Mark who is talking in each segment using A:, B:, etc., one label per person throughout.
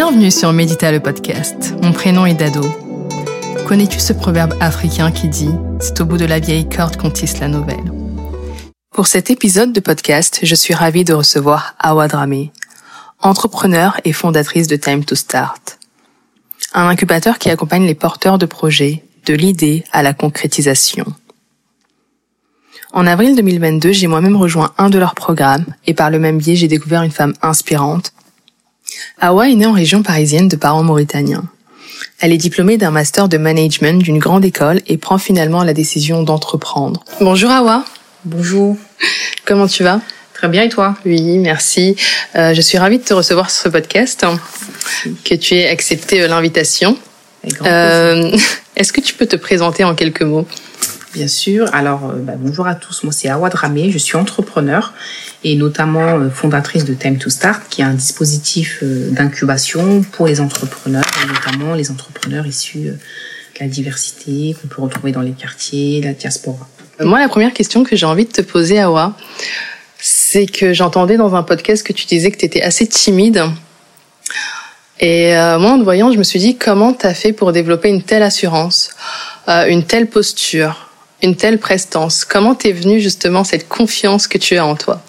A: Bienvenue sur Médita le podcast. Mon prénom est Dado. Connais-tu ce proverbe africain qui dit C'est au bout de la vieille corde qu'on tisse la nouvelle Pour cet épisode de podcast, je suis ravie de recevoir Awa Dramé, entrepreneur et fondatrice de Time to Start. Un incubateur qui accompagne les porteurs de projets, de l'idée à la concrétisation. En avril 2022, j'ai moi-même rejoint un de leurs programmes et par le même biais, j'ai découvert une femme inspirante. Awa est née en région parisienne de parents mauritaniens. Elle est diplômée d'un master de management d'une grande école et prend finalement la décision d'entreprendre. Bonjour Awa.
B: Bonjour.
A: Comment tu vas?
B: Très bien et toi?
A: Oui, merci. Euh, je suis ravie de te recevoir sur ce podcast, que tu aies accepté euh, l'invitation. Euh, Est-ce que tu peux te présenter en quelques mots?
B: Bien sûr. Alors, euh, bah, bonjour à tous. Moi, c'est Awad Ramé. Je suis entrepreneur et notamment euh, fondatrice de Time to Start, qui est un dispositif euh, d'incubation pour les entrepreneurs, et notamment les entrepreneurs issus de la diversité qu'on peut retrouver dans les quartiers, la diaspora.
A: Moi, la première question que j'ai envie de te poser, Awa, c'est que j'entendais dans un podcast que tu disais que tu étais assez timide. Et moi, en te voyant, je me suis dit, comment tu as fait pour développer une telle assurance, une telle posture? Une telle prestance Comment t'es venue justement cette confiance que tu as en toi?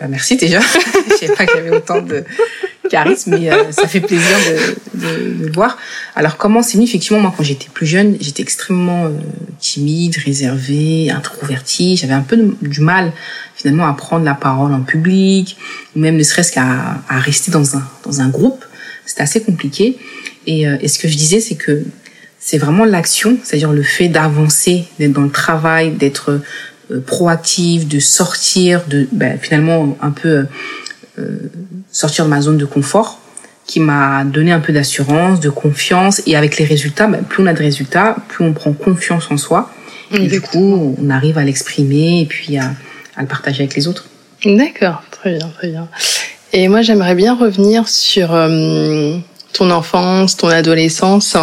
B: Bah, Merci déjà. Je savais pas qu'il y avait autant de charisme, mais euh, ça fait plaisir de, de, de, voir. Alors comment c'est venu? Effectivement, moi quand j'étais plus jeune, j'étais extrêmement euh, timide, réservée, introvertie. J'avais un peu du mal finalement à prendre la parole en public, ou même ne serait-ce qu'à à rester dans un, dans un groupe. C'était assez compliqué. Et, euh, et ce que je disais, c'est que c'est vraiment l'action, c'est-à-dire le fait d'avancer, d'être dans le travail, d'être euh, proactif, de sortir, de ben, finalement un peu euh, sortir de ma zone de confort, qui m'a donné un peu d'assurance, de confiance. Et avec les résultats, ben, plus on a de résultats, plus on prend confiance en soi. Et du coup, on arrive à l'exprimer et puis à, à, le partager avec les autres.
A: D'accord, très bien, très bien. Et moi, j'aimerais bien revenir sur euh, ton enfance, ton adolescence.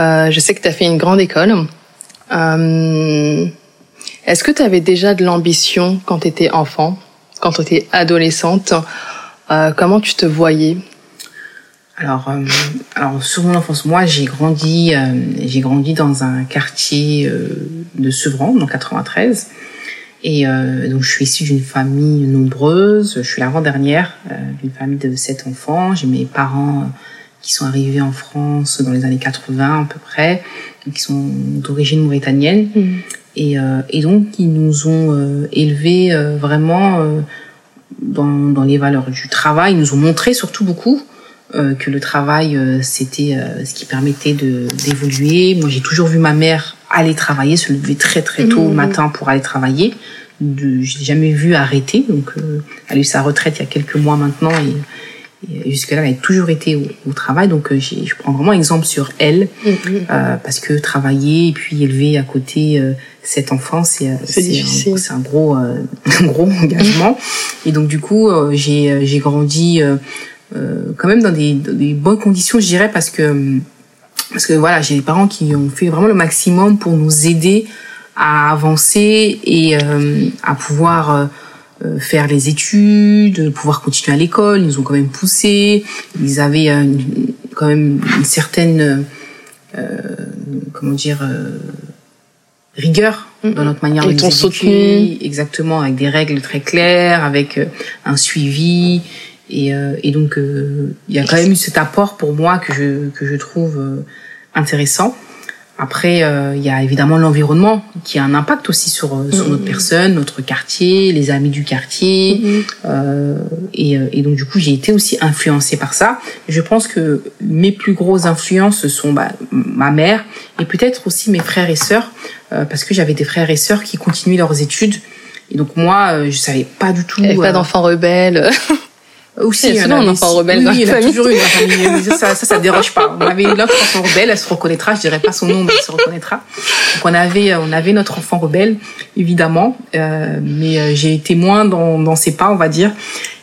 A: Euh, je sais que tu as fait une grande école. Euh, Est-ce que tu avais déjà de l'ambition quand tu étais enfant, quand tu étais adolescente? Euh, Comment tu te voyais?
B: Alors, alors sur mon enfance, moi j'ai grandi, j'ai grandi dans un quartier de Sevran, dans 93, et donc je suis issue d'une famille nombreuse. Je suis l'avant-dernière d'une famille de sept enfants. J'ai mes parents qui sont arrivés en France dans les années 80 à peu près, qui sont d'origine mauritanienne. Mmh. Et, euh, et, donc, ils nous ont euh, élevés euh, vraiment euh, dans, dans, les valeurs du travail. Ils nous ont montré surtout beaucoup euh, que le travail, euh, c'était ce qui permettait d'évoluer. Moi, j'ai toujours vu ma mère aller travailler, se lever très très tôt mmh. au matin pour aller travailler. Je l'ai jamais vu arrêter. Donc, elle a eu sa retraite il y a quelques mois maintenant et jusque-là, elle a toujours été au, au travail, donc euh, je prends vraiment exemple sur elle, mm -hmm. euh, parce que travailler et puis élever à côté euh, cet enfant, c'est euh, c'est un, un, gros euh, un gros engagement. et donc du coup, euh, j'ai j'ai grandi quand même dans des, dans des bonnes conditions, je dirais, parce que parce que voilà, j'ai des parents qui ont fait vraiment le maximum pour nous aider à avancer et à pouvoir euh, faire les études, pouvoir continuer à l'école. Ils nous ont quand même poussé. Ils avaient une, quand même une certaine, euh, comment dire, euh, rigueur dans notre manière
A: de nous.
B: Exactement, avec des règles très claires, avec euh, un suivi. Et, euh, et donc, il y a quand même eu cet apport pour moi que je, que je trouve intéressant. Après, euh, il y a évidemment l'environnement qui a un impact aussi sur, mmh. sur notre personne, notre quartier, les amis du quartier. Mmh. Euh, et, et, donc, du coup, j'ai été aussi influencée par ça. Je pense que mes plus grosses influences sont bah, ma mère et peut-être aussi mes frères et sœurs, euh, parce que j'avais des frères et sœurs qui continuaient leurs études. Et donc, moi, je savais pas du tout...
A: Il pas d'enfants rebelles
B: aussi
A: il y a un enfant rebelle
B: oui,
A: dans
B: il a
A: famille.
B: toujours eu famille ça, ça ça déroge pas. On avait notre enfant rebelle elle se reconnaîtra je dirais pas son nom mais elle se reconnaîtra. Donc on avait on avait notre enfant rebelle évidemment euh, mais euh, j'ai été moins dans, dans ses pas on va dire.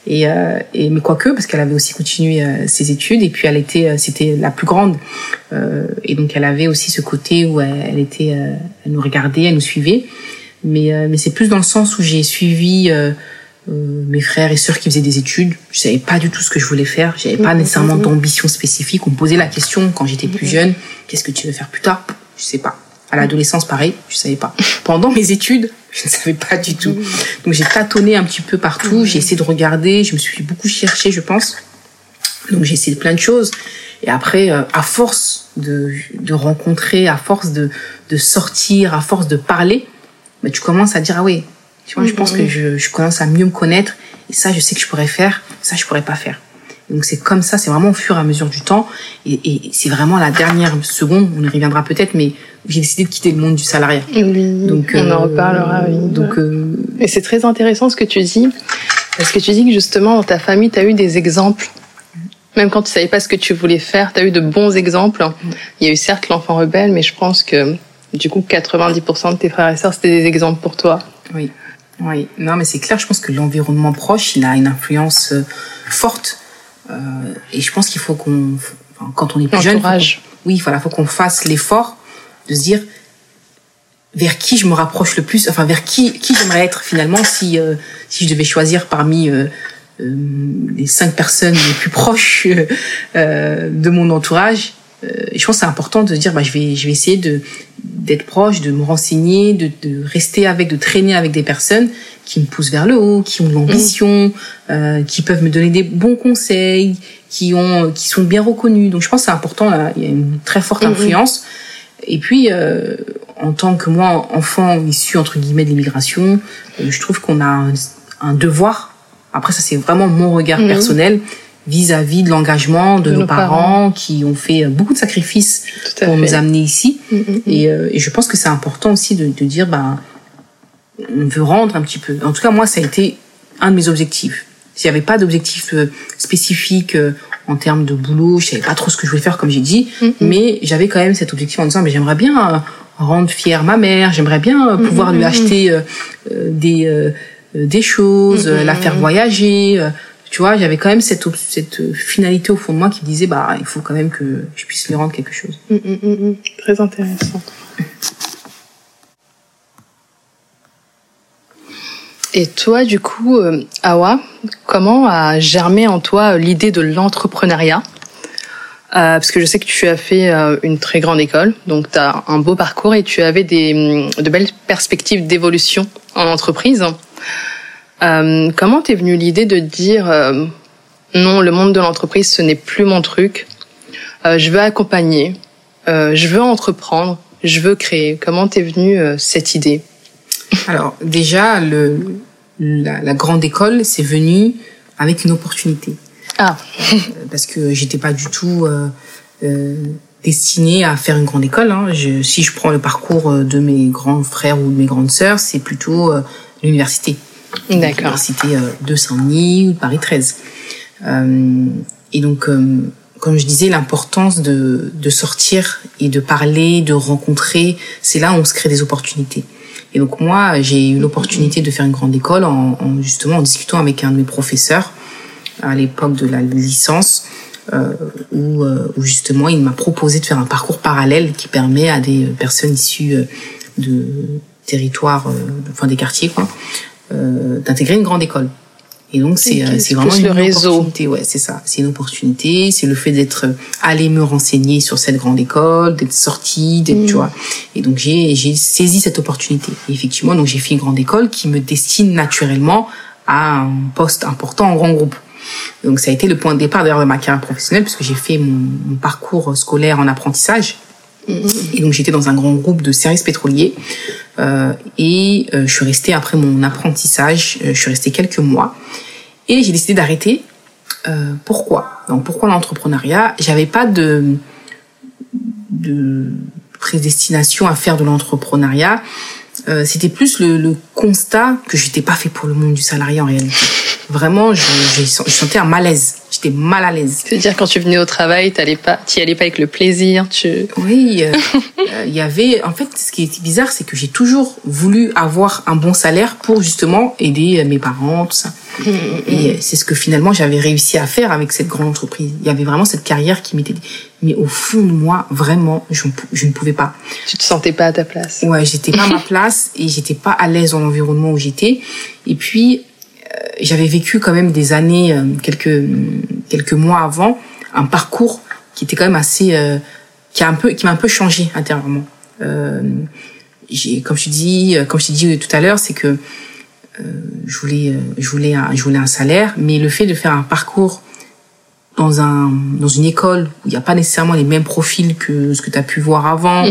B: Et, euh, et mais quoique parce qu'elle avait aussi continué euh, ses études et puis elle était euh, c'était la plus grande. Euh, et donc elle avait aussi ce côté où elle, elle était elle nous regardait elle nous suivait. Mais mais c'est plus dans le sens où j'ai suivi euh, mes frères et sœurs qui faisaient des études. Je savais pas du tout ce que je voulais faire. J'avais pas
A: Mhm,
B: nécessairement
A: mhm.
B: d'ambition spécifique. On me posait la question quand j'étais plus jeune, qu'est-ce que tu veux faire plus tard? Je sais pas. À l'adolescence, pareil, je savais pas. Pendant mes études, je ne savais pas du tout. Donc j'ai tâtonné un petit peu partout. J'ai essayé de regarder. Je me suis beaucoup cherché, je pense. Donc j'ai essayé plein de choses. Et après, euh, à force de, de rencontrer, à force de, de sortir, à force de parler, bah, tu commences à dire, ah oui, tu vois, je pense que je, je commence à mieux me connaître. Et ça, je sais que je pourrais faire. Ça, je pourrais pas faire. Donc c'est comme ça, c'est vraiment au fur et à mesure du temps. Et, et c'est vraiment la dernière seconde, on y reviendra peut-être, mais j'ai décidé de quitter le monde du salariat.
A: Oui,
B: Donc,
A: on
B: euh,
A: en reparlera, oui.
B: Donc, euh,
A: Et c'est très intéressant ce que tu dis, parce que tu dis que justement dans ta famille, tu as eu des exemples. Même quand tu savais pas ce que tu voulais faire, tu as eu de bons exemples. Il y a eu certes l'enfant rebelle, mais je pense que du coup 90% de tes frères et sœurs, c'était des exemples pour toi.
B: Oui, oui. Non, mais c'est clair. Je pense que l'environnement proche, il a une influence euh, forte. Euh, et je pense qu'il faut qu'on, enfin, quand on est plus jeune, faut oui, voilà, faut qu'on fasse l'effort de se dire vers qui je me rapproche le plus, enfin vers qui qui j'aimerais être finalement si euh, si je devais choisir parmi euh, euh, les cinq personnes les plus proches euh, de mon entourage. Euh, je pense que c'est important de se dire bah je vais je vais essayer de d'être proche, de me renseigner, de, de rester avec, de traîner avec des personnes qui me poussent vers le haut, qui ont de l'ambition, euh, qui peuvent me donner des bons conseils, qui ont, qui sont bien reconnus. Donc je pense que c'est important. Là, il y a une très forte
A: Mhm.
B: influence. Et puis, euh, en tant que moi, enfant issu entre guillemets de l'immigration, euh, je trouve qu'on a un, un devoir. Après, ça c'est vraiment mon regard
A: Mhm.
B: personnel vis-à-vis de l'engagement de,
A: De
B: nos,
A: nos
B: parents,
A: parents.
B: qui ont fait euh, beaucoup de sacrifices pour
A: fait.
B: nous amener ici.
A: Mm, mm, mm.
B: Et, euh, et je pense que c'est important aussi de, de dire, ben, on veut rendre un petit peu. En tout cas, moi, ça a été un de mes objectifs. S'il n'y avait pas d'objectif euh, spécifique euh, en termes de boulot, je savais pas trop ce que je voulais faire, comme j'ai dit, mais j'avais quand même cet objectif en disant, mais j'aimerais bien euh, rendre fière ma mère, j'aimerais bien pouvoir lui acheter des des choses, la faire voyager. Tu vois, j'avais quand même cette euh, finalité au fond de moi qui me disait, bah, il faut quand même que je puisse lui rendre quelque chose.
A: Mm, mm, mm, mm. Très intéressant. Et toi, du coup, euh, Awa, comment a germé en toi euh, l'idée de l'entrepreneuriat? Euh, Parce que je sais que tu as fait euh, une très grande école, donc tu as un beau parcours et tu avais des, hum, de belles perspectives d'évolution en entreprise. Euh, comment t'es venue l'idée de dire euh, non, le monde de l'entreprise, ce n'est plus mon truc. Euh, je veux accompagner, je veux entreprendre, je veux créer. Comment t'es venue cette idée?
B: Alors déjà, le, la, la grande école, c'est venu avec une opportunité.
A: Ah,
B: Parce que j'étais pas du tout destinée à faire une grande école. Hein. Je, si je prends le parcours de mes grands frères ou de mes grandes sœurs, c'est plutôt l'université.
A: D'accord.
B: L'université euh, de Saint-Denis ou de Paris 13. Euh, et donc, euh, comme je disais, l'importance de, de sortir et de parler, de rencontrer, c'est là où on se crée des opportunités. Et donc moi, j'ai eu l'opportunité de faire une grande école en, en justement en discutant avec un de mes professeurs à l'époque de la licence, euh, où, euh, où justement il m'a proposé de faire un parcours parallèle qui permet à des personnes issues de territoires, euh, enfin des quartiers, quoi, d'intégrer une grande école. Et donc c'est
A: Ok,
B: euh, vraiment une
A: le réseau.
B: opportunité, ouais, c'est ça, c'est une opportunité, c'est le fait d'être euh, allé me renseigner sur cette grande école, d'être sorti, d'être, tu vois. Et donc j'ai j'ai saisi cette opportunité. Et effectivement, donc j'ai fait une grande école qui me destine naturellement à un poste important en grand groupe. Donc ça a été le point de départ d'ailleurs de ma carrière professionnelle puisque j'ai fait mon, mon parcours scolaire en apprentissage. Et donc j'étais dans un grand groupe de services pétroliers euh, et euh, je suis restée après mon apprentissage, euh, je suis restée quelques mois et j'ai décidé d'arrêter. Euh, pourquoi? Donc pourquoi l'entrepreneuriat? J'avais pas de de prédestination à faire de l'entrepreneuriat. Euh, C'était plus le, le constat que j'étais pas fait pour le monde du salarié en réalité. Vraiment, je, je, je sentais un malaise. J'étais mal à l'aise.
A: C'est-à-dire quand tu venais au travail, t'allais pas, t'y allais pas avec le plaisir. Tu.
B: Oui, euh, euh, il y avait. En fait, ce qui est bizarre, c'est que j'ai toujours voulu avoir un bon salaire pour justement aider euh, mes parents, tout ça. Et euh, c'est ce que finalement j'avais réussi à faire avec cette grande entreprise. Il y avait vraiment cette carrière qui m'était. Mais au fond de moi, vraiment, je, je ne pouvais pas.
A: Tu te sentais pas à ta place.
B: Ouais, j'étais pas à ma place et j'étais pas à l'aise dans l'environnement où j'étais. Et puis, j'avais vécu quand même des années, euh, quelques quelques mois avant, un parcours qui était quand même assez, euh, qui a un peu, qui m'a un peu changé intérieurement. Euh, j'ai, comme je dis, comme je t'ai dit tout à l'heure, c'est que je voulais, je voulais, un, je voulais un salaire, mais le fait de faire un parcours dans un dans une école où il n'y a pas nécessairement les mêmes profils que ce que tu as pu voir avant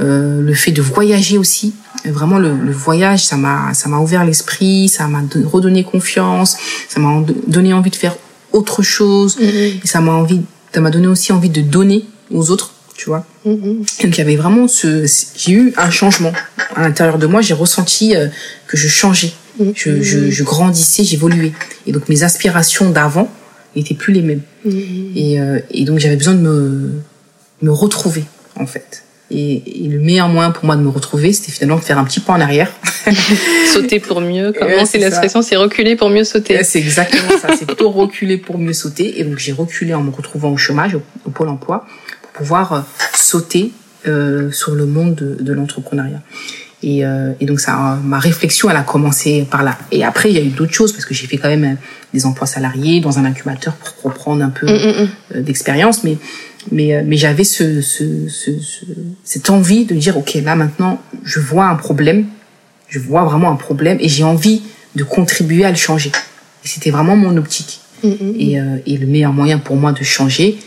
B: euh, le fait de voyager aussi vraiment le, le voyage ça m'a ça m'a ouvert l'esprit ça m'a redonné confiance ça m'a donné envie de faire autre chose mhm. et ça m'a envie ça m'a donné aussi envie de donner aux autres tu vois mhm. donc il y avait vraiment ce j'ai eu un changement à l'intérieur de moi j'ai ressenti euh, que je changeais je, je, je grandissais j'évoluais et donc mes aspirations d'avant n'étaient plus les mêmes. Mmh. Et, euh, et, donc j'avais besoin de me, me retrouver en fait. Et, et, le meilleur moyen pour moi de me retrouver, c'était finalement de faire un petit pas en arrière.
A: sauter pour mieux. Comment c'est l'expression C'est reculer pour mieux sauter.
B: C'est exactement ça. C'est plutôt reculer pour mieux sauter. Et donc j'ai reculé en me retrouvant au chômage, au, pôle emploi, pour pouvoir euh, sauter euh, sur le monde de, de l'entrepreneuriat. Et, euh, et, donc ça, ma réflexion, elle a commencé par là. Et après, il y a eu d'autres choses parce que j'ai fait quand même euh, des emplois salariés dans un incubateur pour reprendre un peu mm, mm, mm. Euh, d'expérience. Mais mais mais j'avais ce, ce, ce, cette envie de dire ok là maintenant je vois un problème, je vois vraiment un problème et j'ai envie de contribuer à le changer. Et c'était vraiment mon optique. Et, et le meilleur moyen pour moi de changer,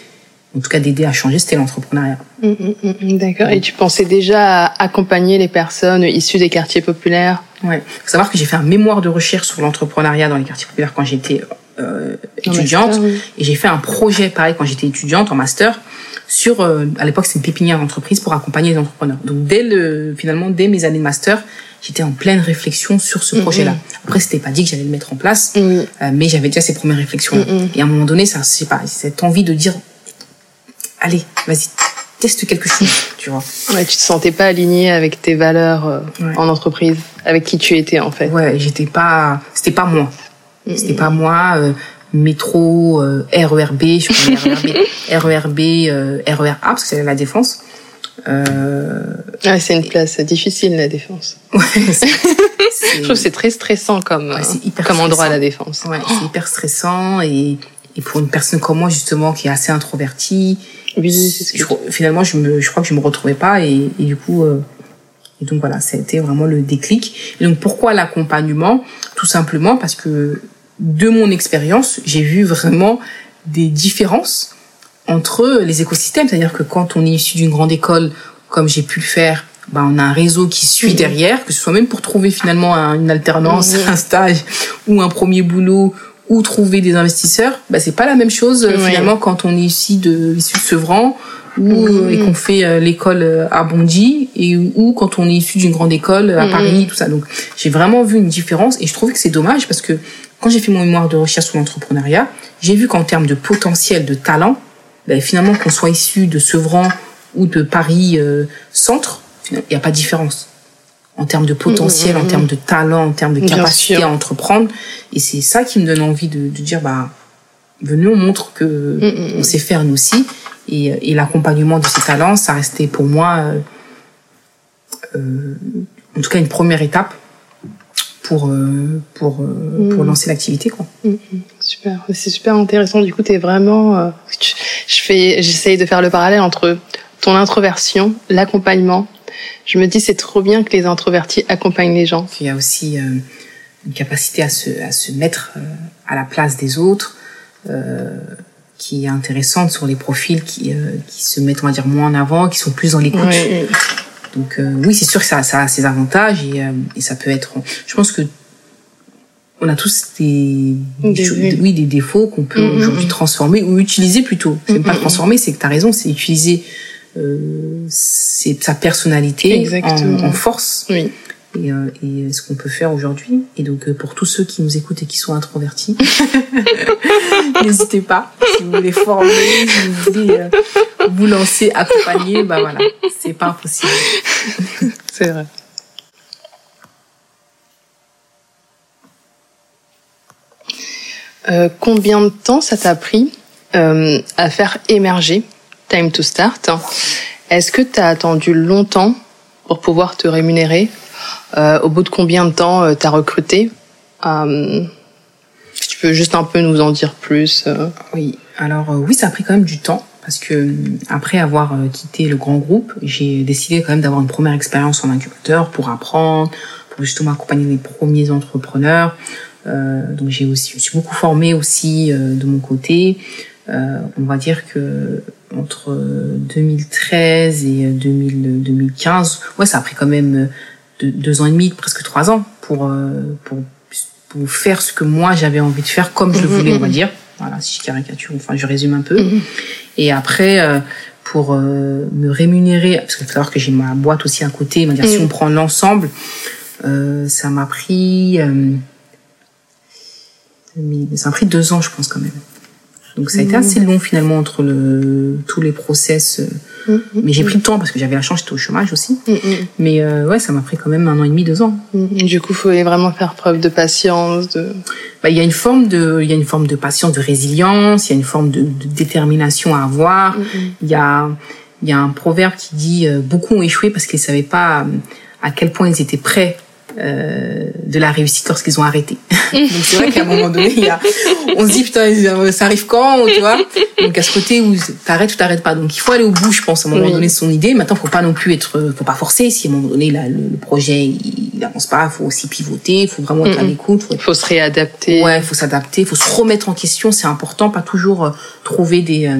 B: en tout cas d'aider à changer, c'était l'entrepreneuriat.
A: Mm, mm, mm, d'accord. Et tu pensais déjà à accompagner les personnes issues des quartiers populaires?
B: Ouais. Faut savoir que j'ai fait un mémoire de recherche sur l'entrepreneuriat dans les quartiers populaires quand j'étais euh, étudiante, et j'ai fait un projet pareil quand j'étais étudiante en master sur euh, à l'époque c'était une pépinière d'entreprise pour accompagner les entrepreneurs. Donc dès le finalement dès mes années de master, j'étais en pleine réflexion sur ce projet-là. Après c'était pas dit que j'allais le mettre en place, euh, mais j'avais déjà ces premières réflexions. Et à un moment donné, ça c'est pas cette envie de dire allez, vas-y, teste quelque chose, tu vois.
A: Ouais, tu te sentais pas aligné avec tes valeurs euh, en entreprise, avec qui tu étais en fait.
B: Ouais, j'étais pas, c'était pas moi. C'était pas moi. Euh, métro, euh, RERB, je crois RERB, RERB, RERA parce que c'est la défense.
A: Euh, ouais, c'est une place difficile la défense. Ouais, je trouve que c'est très stressant comme comme endroit à la défense.
B: Ouais, c'est hyper stressant et et pour une personne comme moi justement qui est assez introvertie finalement, je, me, je crois que je me retrouvais pas et, et du coup, euh, et donc voilà, ça a été vraiment le déclic. Et donc pourquoi l'accompagnement? Tout simplement parce que de mon expérience, j'ai vu vraiment des différences entre les écosystèmes. C'est-à-dire que quand on est issu d'une grande école, comme j'ai pu le faire, bah, on a un réseau qui suit derrière, que ce soit même pour trouver finalement une alternance, un stage ou un premier boulot ou trouver des investisseurs, bah c'est pas la même chose euh, finalement quand on est ici de issu de Sevran ou mm. et qu'on fait euh, l'école euh, à Bondy et ou quand on est issu d'une grande école à mm. Paris tout ça. Donc j'ai vraiment vu une différence et je trouvais que c'est dommage parce que quand j'ai fait mon mémoire de recherche sur l'entrepreneuriat, j'ai vu qu'en termes de potentiel, de talent, bah, finalement qu'on soit issu de Sevran ou de Paris centre, il n'y a pas de différence en termes de potentiel, en termes de talent, en termes de capacité à entreprendre. Et c'est ça qui me donne envie de, de dire, bah, venez, on montre que on sait faire nous aussi. Et, et l'accompagnement de ces talents, ça restait pour moi, euh, euh en tout cas, une première étape pour euh, pour euh, pour lancer l'activité quoi.
A: Super, c'est super intéressant. Du coup, tu es vraiment je fais j'essaye de faire le parallèle entre ton introversion, l'accompagnement je me dis c'est trop bien que les introvertis accompagnent les gens.
B: Il y a aussi euh, une capacité à se, à se mettre euh, à la place des autres, euh, qui est intéressante sur les profils qui, euh, qui se mettent, on va dire, moins en avant, qui sont plus dans l'écoute. Donc oui, c'est sûr que ça, ça a ses avantages et, et ça peut être... Je pense que on a tous des, oui des défauts qu'on peut mm-hmm. aujourd'hui transformer ou utiliser plutôt. C'est pas transformer, c'est que tu as raison, c'est utiliser euh, sa personnalité en, force. Oui. Et, euh, et, ce qu'on peut faire aujourd'hui. Et donc, euh, pour tous ceux qui nous écoutent et qui sont introvertis, n'hésitez pas. Si vous voulez former, si vous voulez vous lancer, accompagner, bah voilà, c'est pas impossible.
A: c'est vrai. Euh, combien de temps ça t'a pris euh, à faire émerger Time to Start? Est-ce que tu as attendu longtemps pour pouvoir te rémunérer? euh, Au bout de combien de temps euh, tu as recruté euh, tu peux juste un peu nous en dire plus.
B: Oui, alors oui, ça a pris quand même du temps parce que après avoir quitté le grand groupe, j'ai décidé quand même d'avoir une première expérience en incubateur pour apprendre, pour justement accompagner les premiers entrepreneurs. Euh, donc j'ai aussi, je suis beaucoup formée aussi euh, de mon côté. Euh, on va dire que entre 2013 et 2000, 2015, ouais, ça a pris quand même deux, ans et demi, presque trois ans pour pour pour faire ce que moi j'avais envie de faire comme je le voulais, on va dire. Voilà, si je caricature, enfin je résume un peu. Mm-hmm. Et après, pour me rémunérer, parce qu'il va falloir que j'ai ma boîte aussi à côté, on va dire si mm. on prend l'ensemble, ça m'a pris ça a pris deux ans, je pense, quand même. Donc ça a été mmh. assez long finalement entre le, tous les process. Euh, mmh, mmh, mais j'ai pris le temps parce que j'avais la chance, j'étais au chômage aussi. Mais euh, ouais, ça m'a pris quand même un an et demi, deux ans.
A: Du coup, il faut vraiment faire preuve de patience. De...
B: Bah, il y a une forme de, il y a une forme de patience, de résilience. Il y a une forme de, de détermination à avoir. Il y a, il y a un proverbe qui dit euh, beaucoup ont échoué parce qu'ils savaient pas à quel point ils étaient prêts euh, de la réussite lorsqu'ils ont arrêté. Donc c'est vrai qu'à un moment donné, il y a, on se dit putain, euh, ça arrive quand, tu vois? Donc à ce côté où t'arrêtes ou t'arrêtes pas. Donc il faut aller au bout, je pense, à un moment donné, son idée. Maintenant, faut pas non plus être, faut pas forcer. Si à un moment donné, là, le, projet il avance pas, faut aussi pivoter, il faut vraiment être à l'écoute.
A: Il faut, se réadapter.
B: Ouais, faut s'adapter, faut se remettre en question. C'est important, pas toujours euh, trouver des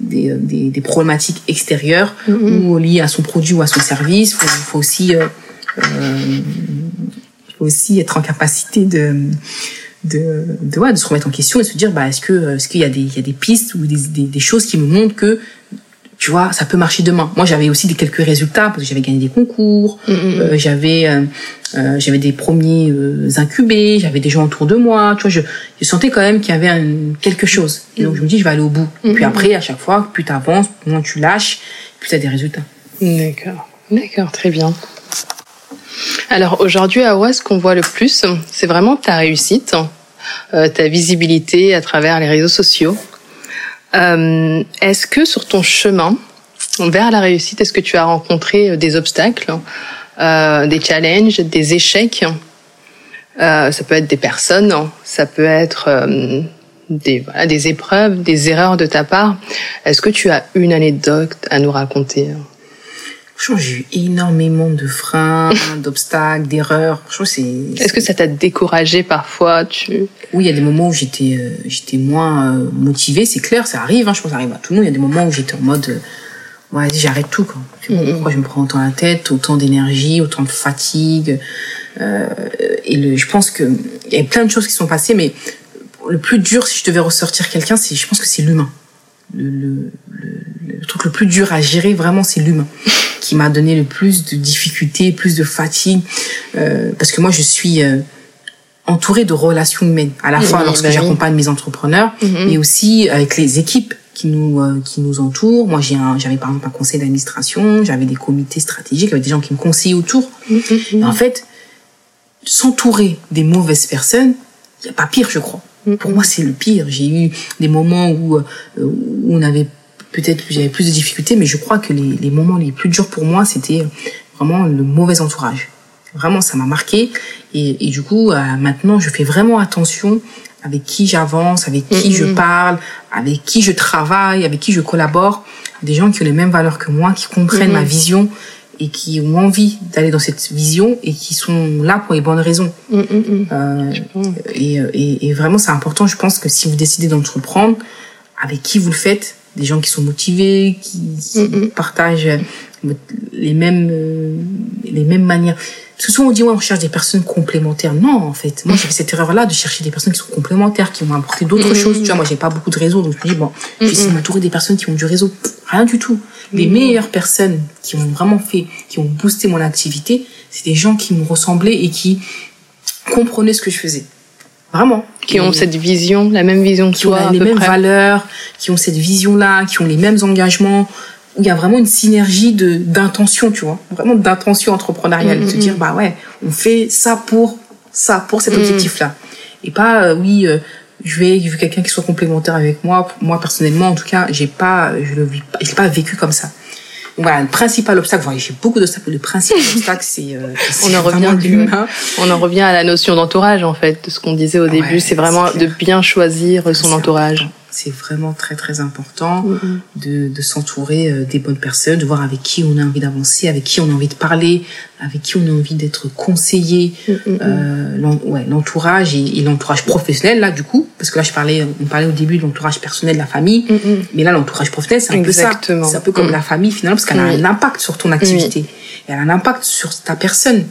B: des, des, des, problématiques extérieures ou liées à son produit ou à son service. Faut, faut aussi euh, il faut aussi être en capacité de de, de, ouais, de se remettre en question et se dire bah est-ce que est-ce qu'il y a des il y a des pistes ou des, des, des choses qui me montrent que tu vois ça peut marcher demain. Moi j'avais aussi des quelques résultats parce que j'avais gagné des concours mm, mm, mm. euh, j'avais euh, euh, j'avais des premiers euh, incubés j'avais des gens autour de moi tu vois je, je sentais quand même qu'il y avait un, quelque chose. Et donc je me dis je vais aller au bout. Puis après à chaque fois plus tu avances moins tu lâches plus tu as des résultats.
A: D'accord. D'accord très bien alors aujourd'hui, à ce qu'on voit le plus, c'est vraiment ta réussite, euh, ta visibilité à travers les réseaux sociaux. Euh, est-ce que sur ton chemin vers la réussite, est-ce que tu as rencontré euh, des obstacles, des challenges, des échecs? Ça peut être des personnes, ça peut être des épreuves, des erreurs de ta part. Est-ce que tu as une anecdote à nous raconter?
B: J'ai eu énormément de freins, d'obstacles, d'erreurs. c'est.
A: Est-ce que ça t'a découragé parfois tu...
B: Oui, il y a des moments où j'étais, euh, j'étais moins euh, motivée. C'est clair, ça arrive. Hein, je pense que ça arrive à tout le monde. Il y a des moments où j'étais en mode, euh, ouais, j'arrête tout. Quoi. Pourquoi je me prends autant la tête, autant d'énergie, autant de fatigue. Euh, et le, je pense que il y a plein de choses qui sont passées, mais le plus dur, si je devais ressortir quelqu'un, c'est, je pense que c'est l'humain. Le, le, le, le, truc le plus dur à gérer, vraiment, c'est l'humain qui m'a donné le plus de difficultés, plus de fatigue, euh, parce que moi je suis euh, entourée de relations humaines, à la fois lorsque bah j'accompagne mes entrepreneurs, mm-hmm. mais aussi avec les équipes qui nous euh, qui nous entourent. Moi, j'ai j'avais par exemple un conseil d'administration, j'avais des comités stratégiques avec des gens qui me conseillaient autour. Mm-hmm. en fait, s'entourer des mauvaises personnes, il y a pas pire, je crois. Mm-hmm. Pour moi, c'est le pire. J'ai eu des moments où, euh, où on avait peut-être que j'avais plus de difficultés, mais je crois que les, les moments les plus durs pour moi, c'était vraiment le mauvais entourage. Vraiment, ça m'a marqué. Et, et, du coup, euh, maintenant, je fais vraiment attention avec qui j'avance, avec qui je parle, avec qui je travaille, avec qui je collabore. Des gens qui ont les mêmes valeurs que moi, qui comprennent ma vision et qui ont envie d'aller dans cette vision et qui sont là pour les bonnes raisons. Euh, et, et, et, vraiment, c'est important. Je pense que si vous décidez d'entreprendre, avec qui vous le faites, des gens qui sont motivés, qui, partagent les mêmes euh, les mêmes manières. Parce que souvent on dit ouais on cherche des personnes complémentaires. Non en fait, moi j'ai fait cette erreur là de chercher des personnes qui sont complémentaires, qui vont apporter d'autres choses. Tu vois moi j'ai pas beaucoup de réseau donc je me dis bon je vais essayer de m'entourer des personnes qui ont du réseau. Rien du tout. Les meilleures personnes qui ont vraiment fait, qui ont boosté mon activité, c'est des gens qui me ressemblaient et qui comprenaient ce que je faisais. Vraiment.
A: Qui ont cette vision, la même vision que
B: qui
A: toi.
B: Qui ont les mêmes valeurs, qui ont cette vision-là, qui ont les mêmes engagements, où il y a vraiment une synergie de d'intention, tu vois. Vraiment d'intention entrepreneuriale. De se mm-hmm. dire, bah ouais, on fait ça pour ça, pour cet objectif-là. Et pas, euh, oui, euh, je vais, je veux quelqu'un qui soit complémentaire avec moi. Moi, personnellement, en tout cas, j'ai pas, je le vis pas, j'ai pas vécu comme ça. Voilà, le principal obstacle, voilà, j'ai beaucoup d'obstacles, le principal obstacle, c'est euh,
A: on en revient
B: l'humain.
A: on en revient à la notion d'entourage en fait de ce qu'on disait au début
B: Ouais,
A: c'est vraiment de bien choisir son entourage
B: important. C'est vraiment très très important
A: Mhm.
B: de, de s'entourer euh, des bonnes personnes, de voir avec qui on a envie d'avancer, avec qui on a envie de parler, avec qui on a envie d'être conseillé.
A: Mhm.
B: Euh, l'en- ouais, l'entourage et, et l'entourage professionnel là du coup, parce que là je parlais, on parlait au début de l'entourage personnel de la famille,
A: Mhm.
B: mais là l'entourage professionnel c'est un peu ça.
A: Exactement.
B: C'est un peu comme
A: Mm.
B: la famille finalement parce qu'elle a un impact sur ton activité, et elle a un impact sur ta personne.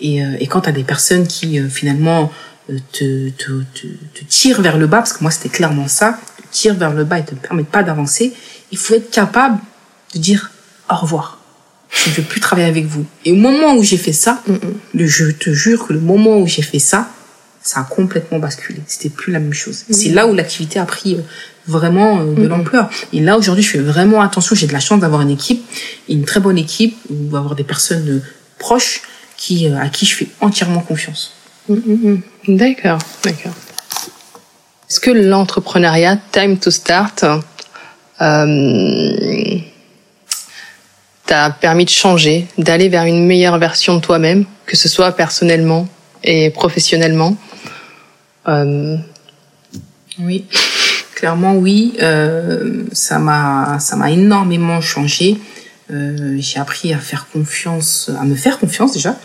B: Et, euh, et quand tu as des personnes qui euh, finalement te, te, te, te tirent vers le bas, parce que moi c'était clairement ça, te tirent vers le bas et te permettent pas d'avancer, il faut être capable de dire au revoir. Je ne veux plus travailler avec vous. Et au moment où j'ai fait ça, le, je te jure que le moment où j'ai fait ça, ça a complètement basculé. C'était plus la même chose. C'est là où l'activité a pris euh, vraiment euh, de l'ampleur. Et là aujourd'hui, je fais vraiment attention. J'ai de la chance d'avoir une équipe, une très bonne équipe, ou avoir des personnes euh, proches qui euh, à qui je fais entièrement confiance.
A: Mhm. D'accord, d'accord. Est-ce que l'entrepreneuriat Time to Start euh, t'a permis de changer, d'aller vers une meilleure version de toi-même, que ce soit personnellement et professionnellement? Euh,
B: Oui, clairement oui. Euh, ça m'a ça m'a énormément changé. Euh, j'ai appris à faire confiance, à me faire confiance déjà.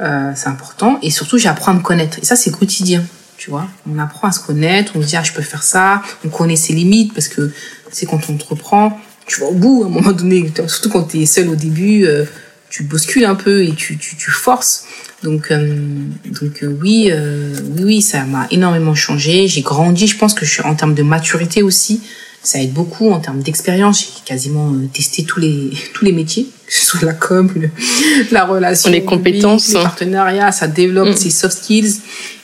B: Euh, c'est important. Et surtout, j'apprends à me connaître. Et ça, c'est quotidien. Tu vois, on apprend à se connaître. On se dit ah je peux faire ça. On connaît ses limites parce que c'est quand on entreprend, tu vas au bout à un moment donné. Surtout quand tu es seul au début, euh, tu bouscules un peu et tu tu, tu forces. Donc, euh, donc euh, oui, euh, oui, oui, ça m'a énormément changé. J'ai grandi. Je pense que je suis en termes de maturité aussi. Ça aide beaucoup en termes d'expérience. J'ai quasiment euh, testé tous les tous les métiers, que ce soit la com, le- la relation,
A: Les compétences.
B: les partenariats. Ça développe
A: Mm.
B: ses soft skills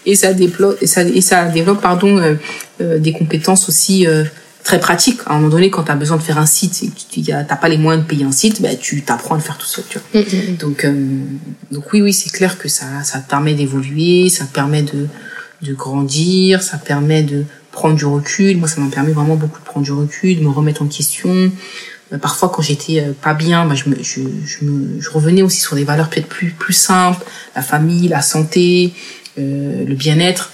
B: et ça développe et ça et ça développe pardon euh, euh, des compétences aussi euh, très pratiques. À un moment donné, quand tu as besoin de faire un site et que tu n'as pas les moyens de payer un site, ben, tu t'apprends à le faire tout seul. Tu vois.
A: Mhm.
B: Donc, euh, donc oui, oui, c'est clair que ça, ça te permet d'évoluer, ça te permet de, de grandir, ça permet de prendre du recul. Moi, ça m'a permis vraiment beaucoup de prendre du recul, de me remettre en question. Euh, parfois, quand j'étais euh, pas bien, bah, je, me, je, je, me, je revenais aussi sur des valeurs peut-être plus, plus simples, la famille, la santé, euh, le bien-être.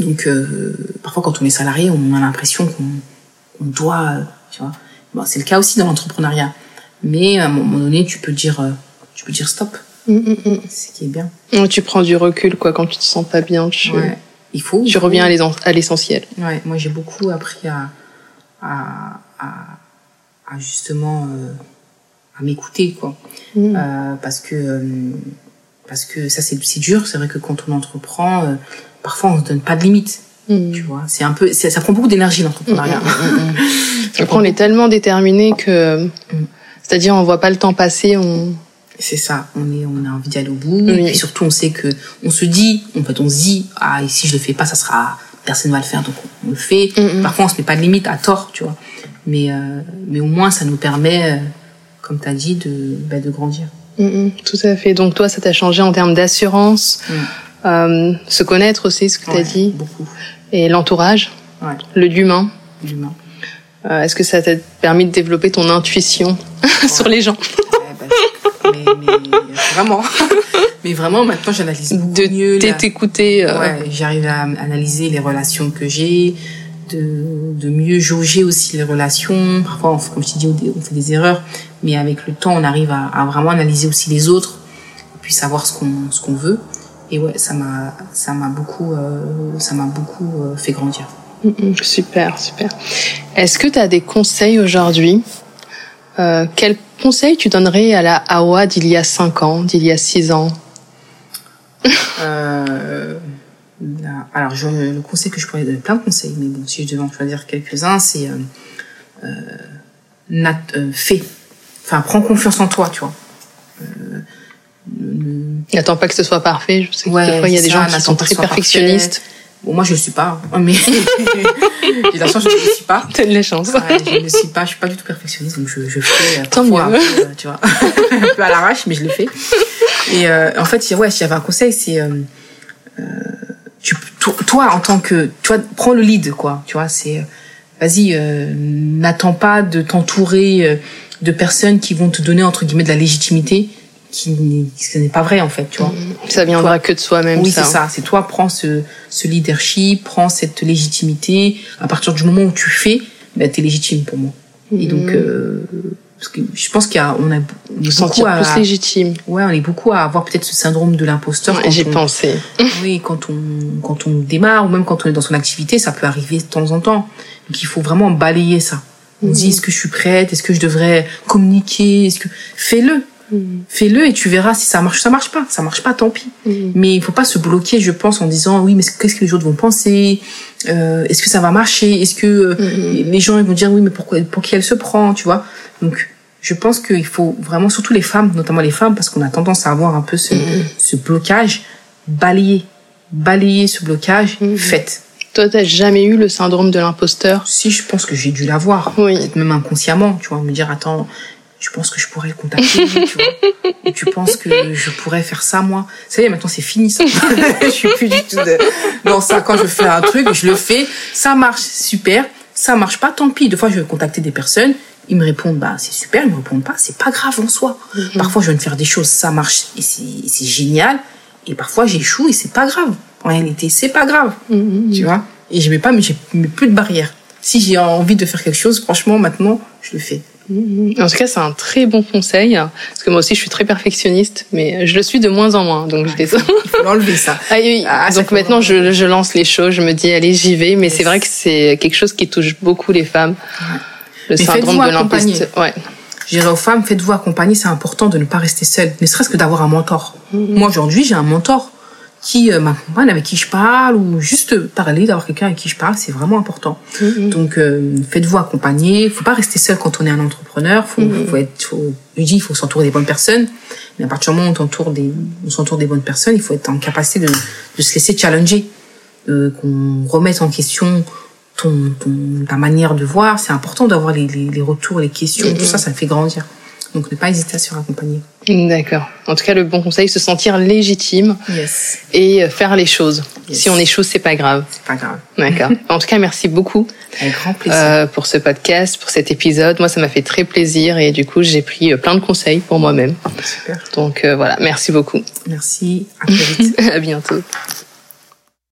B: Donc, euh, parfois, quand on est salarié, on a l'impression qu'on on doit, euh, tu vois. Bon, c'est le cas aussi dans l'entrepreneuriat. Mais à un moment donné, tu peux dire, tu peux dire stop.
A: Mhm.
B: C'est ce qui est bien.
A: Tu prends du recul quoi quand tu te sens pas bien. Tu,
B: Ouais. Il faut.
A: tu reviens à l'es- à l'essentiel.
B: Ouais, moi j'ai beaucoup appris à, à, à, à justement euh, à m'écouter quoi.
A: Mhm.
B: Euh, parce que euh, parce que ça c'est dur. C'est vrai que quand on entreprend, euh, parfois on se donne pas de limite.
A: Mhm.
B: Tu vois, c'est un peu, ça prend beaucoup d'énergie l'entrepreneuriat.
A: Après, on est tellement déterminé que,
B: Mm.
A: c'est-à-dire, on voit pas le temps passer. On...
B: C'est ça, on est, on a envie d'aller au bout.
A: Oui.
B: Et surtout, on sait que, on se dit, en fait, on se dit, ah, et si je le fais pas, ça sera, personne va le faire, donc on le fait.
A: Mhm.
B: Parfois, on se met pas de limite à tort, tu vois. Mais, euh, mais au moins, ça nous permet, euh, comme tu as dit, de, bah, de grandir.
A: Mhm, Tout à fait. Donc, toi, ça t'a changé en termes d'assurance,
B: Mm.
A: euh, se connaître aussi, ce que tu as
B: Ouais,
A: dit,
B: Beaucoup.
A: et l'entourage,
B: Ouais,
A: le l'humain.
B: l'humain.
A: Euh, Est-ce que ça t'a permis de développer ton intuition sur les gens?
B: Vraiment. mais vraiment, maintenant, j'analyse beaucoup
A: De
B: mieux. la-
A: t'écouter euh,
B: Ouais, j'arrive à analyser les relations que j'ai, de, de mieux jauger aussi les relations. Parfois, on, fait- comme je dit, on fait des erreurs, mais avec le temps, on arrive à, à vraiment analyser aussi les autres, et puis savoir ce qu'on ce qu'on veut. Et ouais, ça m'a ça m'a beaucoup euh, ça m'a beaucoup euh, fait grandir.
A: Mhm, Super, super. Est-ce que tu as des conseils aujourd'hui euh, Quels conseils tu donnerais à la Awa d'il y a 5 ans, d'il y a 6 ans?
B: Euh, alors, je, le conseil que je pourrais donner, plein de conseils, mais bon, si je devais en choisir quelques-uns, c'est euh, euh, nat- euh, fais. Enfin, prends confiance en toi, tu vois.
A: N'attends pas que ce soit parfait. Je sais que
B: Ouais,
A: des fois, il y a des gens qui sont très perfectionnistes.
B: Bon, moi, je le suis pas, hein, mais j'ai la chance, je ne le suis pas.
A: T'as de la chance.
B: Ouais, je ne suis pas, je suis pas du tout perfectionniste, donc je, je fais euh,
A: Tant
B: parfois
A: mieux.
B: un peu, euh, tu vois, un peu à l'arrache, mais je le fais. Et euh, en fait, ouais, s'il y avait un conseil, c'est euh, euh, tu, toi, toi, en tant que, tu vois, prends le lead, quoi. Tu vois, c'est, euh, vas-y, euh, n'attends pas de t'entourer de personnes qui vont te donner entre guillemets de la légitimité qui ce n'est pas vrai en fait, tu vois.
A: Ça viendra que de soi-même.
B: Oui, c'est ça. C'est toi, prends ce, ce leadership, prends cette légitimité. À partir du moment où tu fais, ben, t'es légitime pour moi. Et donc, euh, parce que je pense qu'il y a, on a, on
A: sentir
B: beaucoup à,
A: plus légitime.
B: ouais, on est beaucoup à avoir peut-être ce syndrome de l'imposteur.
A: Ouais, J'ai pensé.
B: Oui, quand on, quand on démarre ou même quand on est dans son activité, ça peut arriver de temps en temps. Donc, il faut vraiment balayer ça. On
A: Mhm.
B: dit, est-ce que je suis prête? Est-ce que je devrais communiquer? Est-ce que, fais-le. Fais-le et tu verras si ça marche. Ça marche pas. Ça marche pas, tant pis.
A: Mhm.
B: Mais il faut pas se bloquer, je pense, en disant oui, mais qu'est-ce que les autres vont penser? Euh, Est-ce que ça va marcher? Est-ce que euh,
A: Mhm.
B: les gens ils vont dire oui, mais pourquoi pour qui elle se prend, tu vois? Donc, je pense qu'il faut vraiment, surtout les femmes, notamment les femmes, parce qu'on a tendance à avoir un peu ce, ce blocage, balayer, balayer ce blocage, faites.
A: Toi, t'as jamais eu le syndrome de l'imposteur?
B: Si je pense que j'ai dû l'avoir,
A: Oui.
B: peut-être même inconsciemment, tu vois, me dire attends, je pense que je pourrais le contacter, tu vois. Tu penses que je pourrais faire ça moi. Ça y est, maintenant c'est fini ça. je suis plus du tout de... dans ça. Quand je fais un truc, je le fais, ça marche, super. Ça marche pas, tant pis. Des fois, je vais contacter des personnes, ils me répondent, bah c'est super, ils me répondent pas, c'est pas grave en soi. Parfois, je viens de faire des choses, ça marche et c'est c'est génial. Et parfois, j'échoue et c'est pas grave. En réalité, c'est pas grave
A: Mhm.
B: tu vois? Et je mets pas, mais j'ai plus de barrières. Si j'ai envie de faire quelque chose, franchement, maintenant, je le fais.
A: En tout cas, c'est un très bon conseil. Parce que moi aussi, je suis très perfectionniste, mais je le suis de moins en moins. Donc, je les...
B: Il faut l'enlever, ça.
A: Ah oui,
B: Ah,
A: donc maintenant je, je lance les choses, je me dis allez j'y vais, mais
B: Yes.
A: c'est vrai que c'est quelque chose qui touche beaucoup les femmes. Le
B: Mais
A: syndrome de l'imposteur. Ouais.
B: Je dirais aux femmes, faites-vous accompagner, c'est important de ne pas rester seule, ne serait-ce que d'avoir un mentor. Moi, aujourd'hui, j'ai un mentor qui euh, m'accompagne, avec qui je parle, ou juste parler, d'avoir quelqu'un avec qui je parle, c'est vraiment important. Donc, euh, faites-vous accompagner. Faut pas rester seul quand on est un entrepreneur. Faut, faut être, faut, je dis, il faut s'entourer des bonnes personnes. Mais à partir du moment où on s'entoure des, on s'entoure des bonnes personnes, il faut être en capacité de, de se laisser challenger, euh, qu'on remette en question ton, ton, ta manière de voir. C'est important d'avoir les, les, les retours, les questions, tout ça, ça fait grandir. Donc, ne pas hésiter à se accompagner.
A: D'accord. En tout cas, le bon conseil, se sentir légitime
B: Yes.
A: et euh, faire les choses.
B: Yes.
A: Si on échoue, c'est pas grave.
B: C'est pas grave.
A: D'accord. en tout cas, merci beaucoup
B: Avec grand plaisir.
A: euh, pour ce podcast, pour cet épisode. Moi, ça m'a fait très plaisir et du coup, j'ai pris euh, plein de conseils pour moi-même.
B: Super.
A: Donc euh, voilà, merci beaucoup.
B: Merci. À très vite.
A: à bientôt.